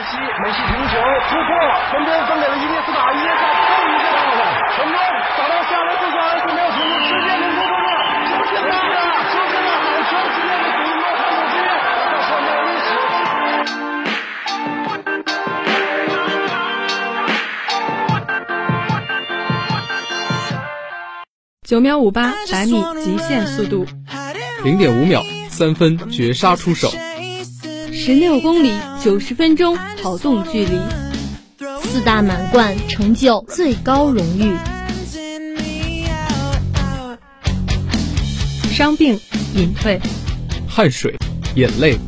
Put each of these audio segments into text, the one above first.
梅西，梅西停球突破，传边分给了伊涅斯塔，伊涅斯塔后一个到了，成功打到下来，不管是没有球，直接能够做到，就是的，就是的，好球。九秒五八百米极限速度，零点五秒三分绝杀出手，十六公里九十分钟跑动距离，四大满贯成就最高荣誉，伤病隐退，汗水眼泪，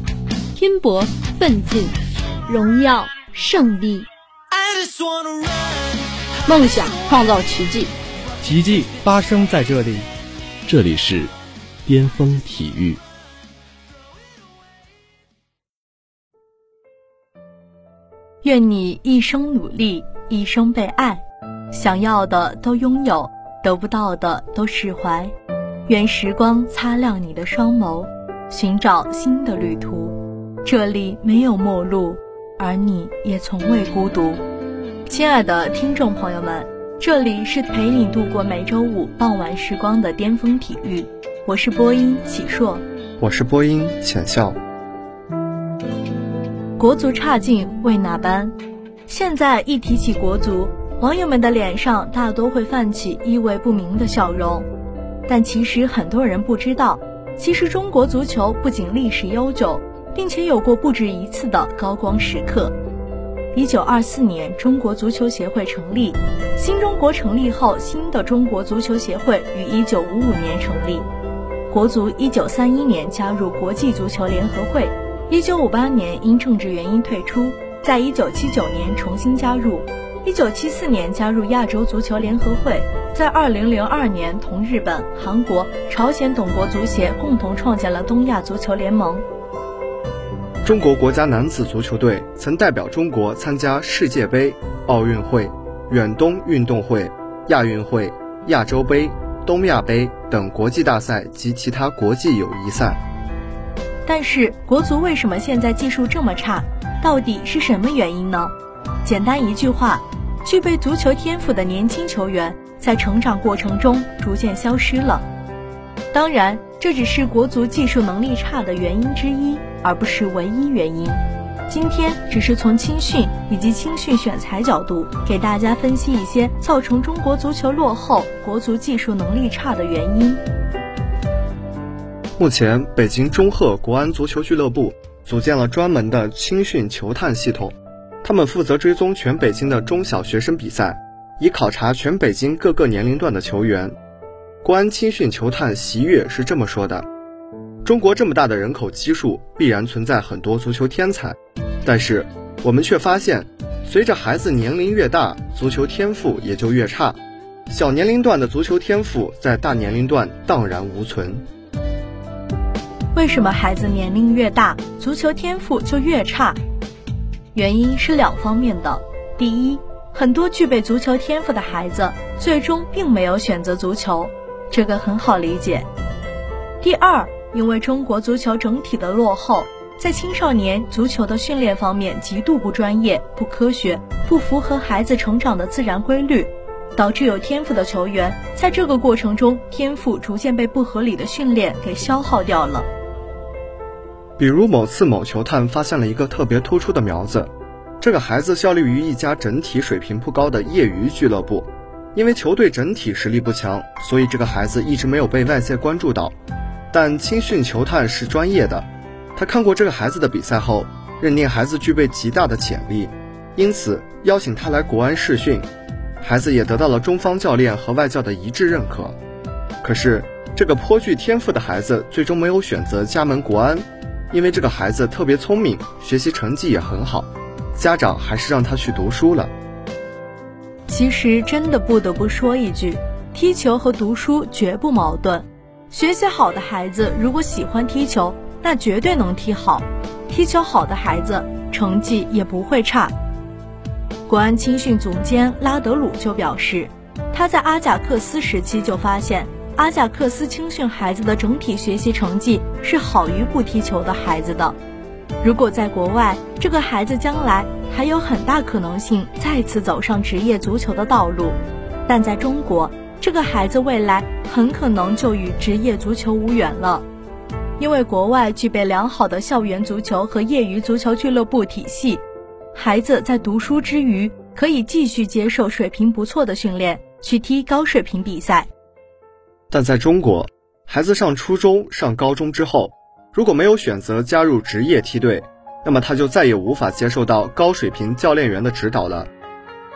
拼搏奋进，荣耀胜利，梦想创造奇迹。奇迹发生在这里，这里是巅峰体育。愿你一生努力，一生被爱，想要的都拥有，得不到的都释怀。愿时光擦亮你的双眸，寻找新的旅途。这里没有陌路，而你也从未孤独。亲爱的听众朋友们。这里是陪你度过每周五傍晚时光的巅峰体育，我是播音启硕，我是播音浅笑。国足差劲为哪般？现在一提起国足，网友们的脸上大多会泛起意味不明的笑容。但其实很多人不知道，其实中国足球不仅历史悠久，并且有过不止一次的高光时刻。一九二四年，中国足球协会成立。新中国成立后，新的中国足球协会于一九五五年成立。国足一九三一年加入国际足球联合会，一九五八年因政治原因退出，在一九七九年重新加入，一九七四年加入亚洲足球联合会，在二零零二年同日本、韩国、朝鲜等国足协共同创建了东亚足球联盟。中国国家男子足球队曾代表中国参加世界杯、奥运会、远东运动会、亚运会、亚洲杯、东亚杯等国际大赛及其他国际友谊赛。但是，国足为什么现在技术这么差？到底是什么原因呢？简单一句话，具备足球天赋的年轻球员在成长过程中逐渐消失了。当然，这只是国足技术能力差的原因之一。而不是唯一原因。今天只是从青训以及青训选材角度，给大家分析一些造成中国足球落后、国足技术能力差的原因。目前，北京中赫国安足球俱乐部组建了专门的青训球探系统，他们负责追踪全北京的中小学生比赛，以考察全北京各个年龄段的球员。国安青训球探席月是这么说的。中国这么大的人口基数，必然存在很多足球天才，但是我们却发现，随着孩子年龄越大，足球天赋也就越差。小年龄段的足球天赋在大年龄段荡然无存。为什么孩子年龄越大，足球天赋就越差？原因是两方面的。第一，很多具备足球天赋的孩子，最终并没有选择足球，这个很好理解。第二。因为中国足球整体的落后，在青少年足球的训练方面极度不专业、不科学、不符合孩子成长的自然规律，导致有天赋的球员在这个过程中天赋逐渐被不合理的训练给消耗掉了。比如某次某球探发现了一个特别突出的苗子，这个孩子效力于一家整体水平不高的业余俱乐部，因为球队整体实力不强，所以这个孩子一直没有被外界关注到。但青训球探是专业的，他看过这个孩子的比赛后，认定孩子具备极大的潜力，因此邀请他来国安试训。孩子也得到了中方教练和外教的一致认可。可是，这个颇具天赋的孩子最终没有选择加盟国安，因为这个孩子特别聪明，学习成绩也很好，家长还是让他去读书了。其实，真的不得不说一句，踢球和读书绝不矛盾。学习好的孩子，如果喜欢踢球，那绝对能踢好；踢球好的孩子，成绩也不会差。国安青训总监拉德鲁就表示，他在阿贾克斯时期就发现，阿贾克斯青训孩子的整体学习成绩是好于不踢球的孩子的。如果在国外，这个孩子将来还有很大可能性再次走上职业足球的道路，但在中国，这个孩子未来很可能就与职业足球无缘了，因为国外具备良好的校园足球和业余足球俱乐部体系，孩子在读书之余可以继续接受水平不错的训练，去踢高水平比赛。但在中国，孩子上初中、上高中之后，如果没有选择加入职业梯队，那么他就再也无法接受到高水平教练员的指导了。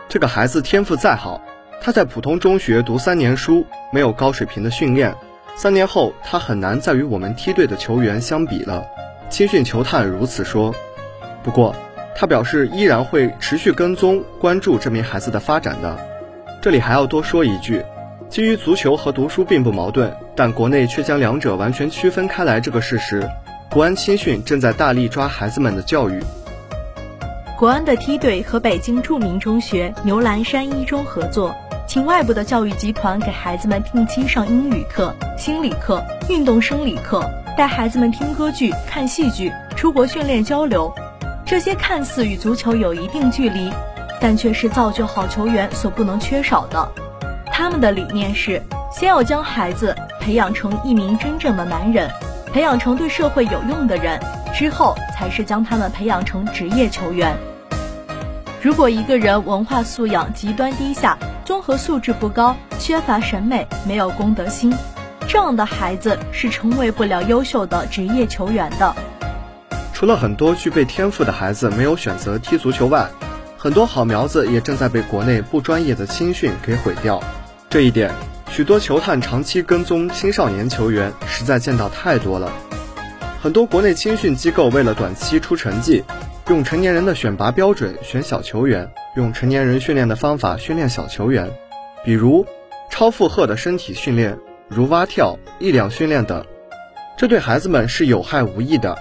这个孩子天赋再好，他在普通中学读三年书，没有高水平的训练，三年后他很难再与我们梯队的球员相比了。青训球探如此说。不过，他表示依然会持续跟踪关注这名孩子的发展的。这里还要多说一句。基于足球和读书并不矛盾，但国内却将两者完全区分开来这个事实，国安青训正在大力抓孩子们的教育。国安的梯队和北京著名中学牛栏山一中合作，请外部的教育集团给孩子们定期上英语课、心理课、运动生理课，带孩子们听歌剧、看戏剧，出国训练交流。这些看似与足球有一定距离，但却是造就好球员所不能缺少的。他们的理念是，先要将孩子培养成一名真正的男人，培养成对社会有用的人，之后才是将他们培养成职业球员。如果一个人文化素养极端低下，综合素质不高，缺乏审美，没有公德心，这样的孩子是成为不了优秀的职业球员的。除了很多具备天赋的孩子没有选择踢足球外，很多好苗子也正在被国内不专业的青训给毁掉。这一点，许多球探长期跟踪青少年球员，实在见到太多了。很多国内青训机构为了短期出成绩，用成年人的选拔标准选小球员，用成年人训练的方法训练小球员，比如超负荷的身体训练，如蛙跳、力量训练等。这对孩子们是有害无益的。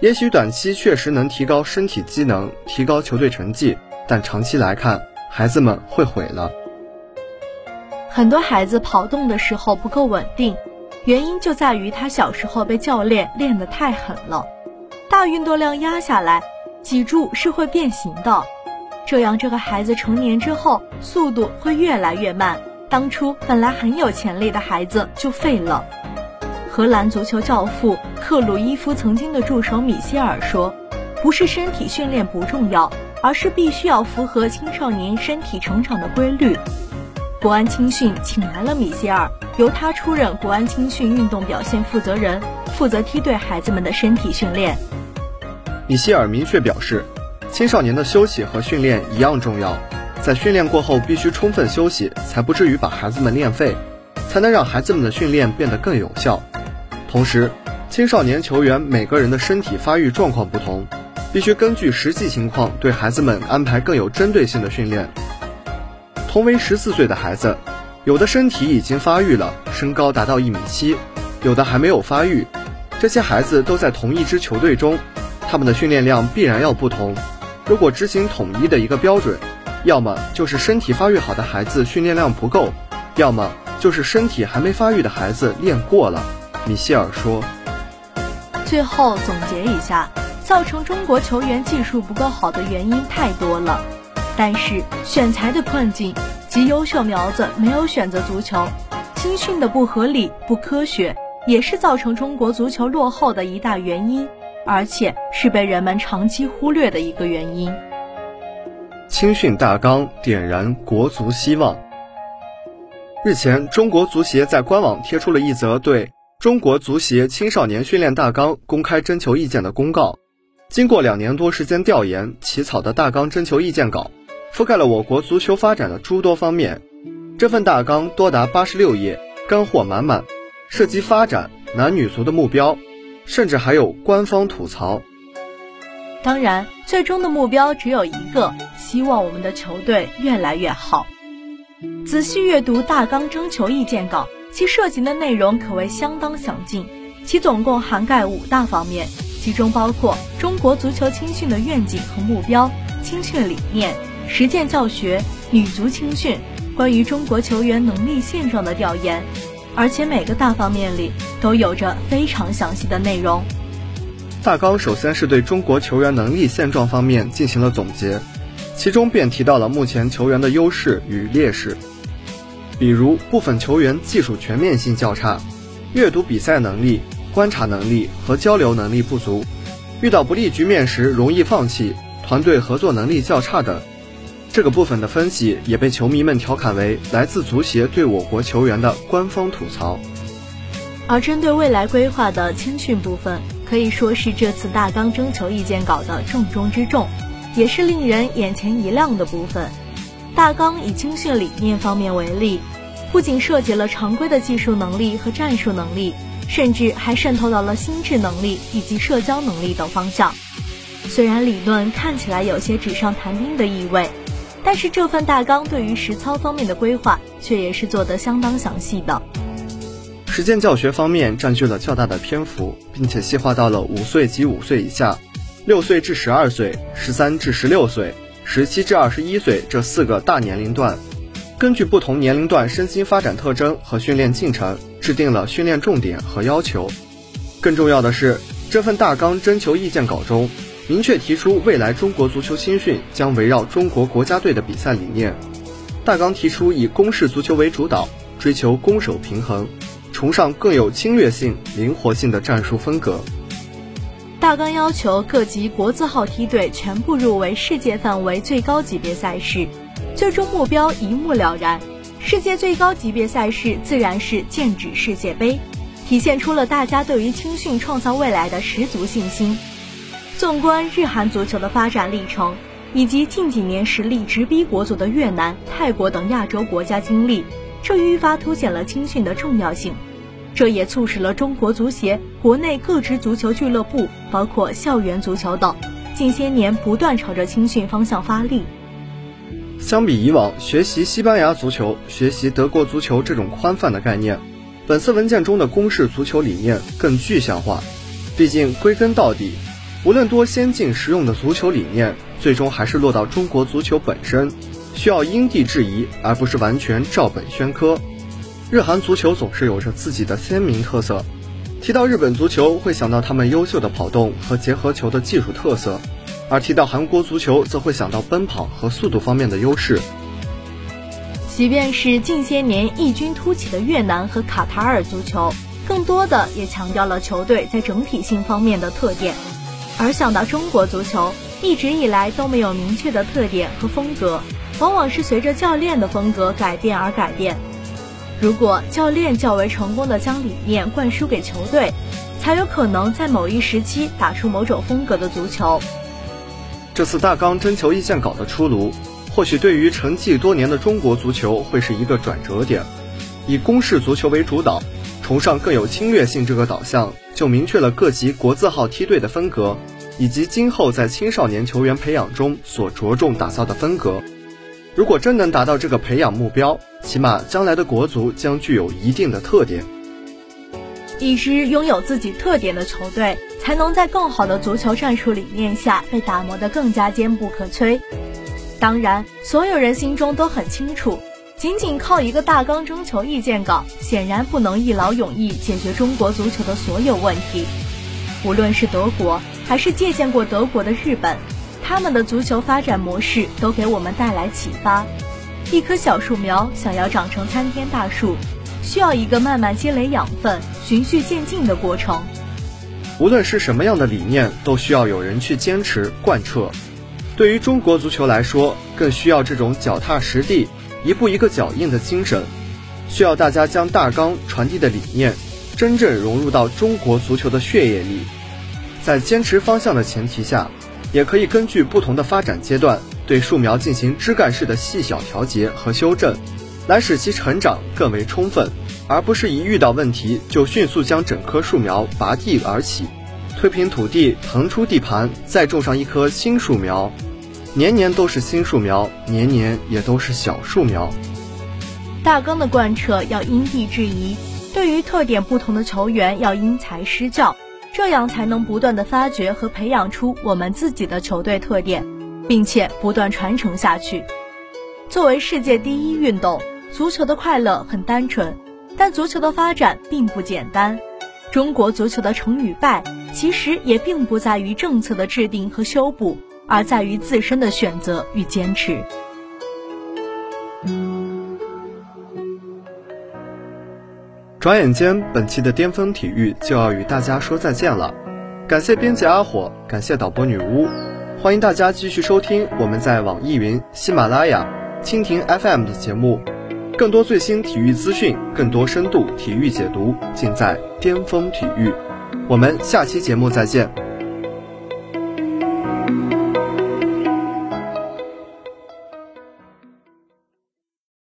也许短期确实能提高身体机能，提高球队成绩，但长期来看，孩子们会毁了。很多孩子跑动的时候不够稳定，原因就在于他小时候被教练练得太狠了，大运动量压下来，脊柱是会变形的，这样这个孩子成年之后速度会越来越慢，当初本来很有潜力的孩子就废了。荷兰足球教父克鲁伊夫曾经的助手米歇尔说：“不是身体训练不重要，而是必须要符合青少年身体成长的规律。”国安青训请来了米歇尔，由他出任国安青训运动表现负责人，负责梯队孩子们的身体训练。米歇尔明确表示，青少年的休息和训练一样重要，在训练过后必须充分休息，才不至于把孩子们练废，才能让孩子们的训练变得更有效。同时，青少年球员每个人的身体发育状况不同，必须根据实际情况对孩子们安排更有针对性的训练。同为十四岁的孩子，有的身体已经发育了，身高达到一米七，有的还没有发育。这些孩子都在同一支球队中，他们的训练量必然要不同。如果执行统一的一个标准，要么就是身体发育好的孩子训练量不够，要么就是身体还没发育的孩子练过了。米歇尔说。最后总结一下，造成中国球员技术不够好的原因太多了。但是选材的困境及优秀苗子没有选择足球，青训的不合理、不科学，也是造成中国足球落后的一大原因，而且是被人们长期忽略的一个原因。青训大纲点燃国足希望。日前，中国足协在官网贴出了一则对中国足协青少年训练大纲公开征求意见的公告。经过两年多时间调研起草的大纲征求意见稿。覆盖了我国足球发展的诸多方面，这份大纲多达八十六页，干货满满，涉及发展、男女足的目标，甚至还有官方吐槽。当然，最终的目标只有一个，希望我们的球队越来越好。仔细阅读大纲征求意见稿，其涉及的内容可谓相当详尽，其总共涵盖五大方面，其中包括中国足球青训的愿景和目标、青训理念。实践教学、女足青训、关于中国球员能力现状的调研，而且每个大方面里都有着非常详细的内容。大纲首先是对中国球员能力现状方面进行了总结，其中便提到了目前球员的优势与劣势，比如部分球员技术全面性较差，阅读比赛能力、观察能力和交流能力不足，遇到不利局面时容易放弃，团队合作能力较差等。这个部分的分析也被球迷们调侃为来自足协对我国球员的官方吐槽。而针对未来规划的青训部分，可以说是这次大纲征求意见稿的重中之重，也是令人眼前一亮的部分。大纲以青训理念方面为例，不仅涉及了常规的技术能力和战术能力，甚至还渗透到了心智能力以及社交能力等方向。虽然理论看起来有些纸上谈兵的意味，但是这份大纲对于实操方面的规划却也是做得相当详细的。实践教学方面占据了较大的篇幅，并且细化到了五岁及五岁以下、六岁至十二岁、十三至十六岁、十七至二十一岁这四个大年龄段。根据不同年龄段身心发展特征和训练进程，制定了训练重点和要求。更重要的是，这份大纲征求意见稿中，明确提出未来中国足球青训将围绕中国国家队的比赛理念。大纲提出以攻势足球为主导，追求攻守平衡。崇尚更有侵略性、灵活性的战术风格。大纲要求各级国字号梯队全部入围世界范围最高级别赛事，最终目标一目了然。世界最高级别赛事自然是剑指世界杯，体现出了大家对于青训创造未来的十足信心。纵观日韩足球的发展历程，以及近几年实力直逼国足的越南、泰国等亚洲国家经历。这愈发凸显了青训的重要性，这也促使了中国足协国内各支足球俱乐部，包括校园足球等，近些年不断朝着青训方向发力。相比以往学习西班牙足球、学习德国足球这种宽泛的概念，本次文件中的公式足球理念更具象化。毕竟归根到底，无论多先进实用的足球理念，最终还是落到中国足球本身。需要因地制宜，而不是完全照本宣科。日韩足球总是有着自己的鲜明特色。提到日本足球，会想到他们优秀的跑动和结合球的技术特色；而提到韩国足球，则会想到奔跑和速度方面的优势。即便是近些年异军突起的越南和卡塔尔足球，更多的也强调了球队在整体性方面的特点。而想到中国足球，一直以来都没有明确的特点和风格。往往是随着教练的风格改变而改变。如果教练较为成功的将理念灌输给球队，才有可能在某一时期打出某种风格的足球。这次大纲征求意见稿的出炉，或许对于沉寂多年的中国足球会是一个转折点。以攻势足球为主导，崇尚更有侵略性这个导向，就明确了各级国字号梯队的风格，以及今后在青少年球员培养中所着重打造的风格。如果真能达到这个培养目标，起码将来的国足将具有一定的特点。一支拥有自己特点的球队，才能在更好的足球战术理念下被打磨得更加坚不可摧。当然，所有人心中都很清楚，仅仅靠一个大纲征求意见稿，显然不能一劳永逸解决中国足球的所有问题。无论是德国，还是借鉴过德国的日本。他们的足球发展模式都给我们带来启发。一棵小树苗想要长成参天大树，需要一个慢慢积累养分、循序渐进的过程。无论是什么样的理念，都需要有人去坚持贯彻。对于中国足球来说，更需要这种脚踏实地、一步一个脚印的精神。需要大家将大纲传递的理念，真正融入到中国足球的血液里，在坚持方向的前提下。也可以根据不同的发展阶段，对树苗进行枝干式的细小调节和修正，来使其成长更为充分，而不是一遇到问题就迅速将整棵树苗拔地而起，推平土地腾出地盘，再种上一棵新树苗，年年都是新树苗，年年也都是小树苗。大纲的贯彻要因地制宜，对于特点不同的球员要因材施教。这样才能不断的发掘和培养出我们自己的球队特点，并且不断传承下去。作为世界第一运动，足球的快乐很单纯，但足球的发展并不简单。中国足球的成与败，其实也并不在于政策的制定和修补，而在于自身的选择与坚持。转眼间，本期的巅峰体育就要与大家说再见了。感谢编辑阿火，感谢导播女巫，欢迎大家继续收听我们在网易云、喜马拉雅、蜻蜓 FM 的节目。更多最新体育资讯，更多深度体育解读，尽在巅峰体育。我们下期节目再见。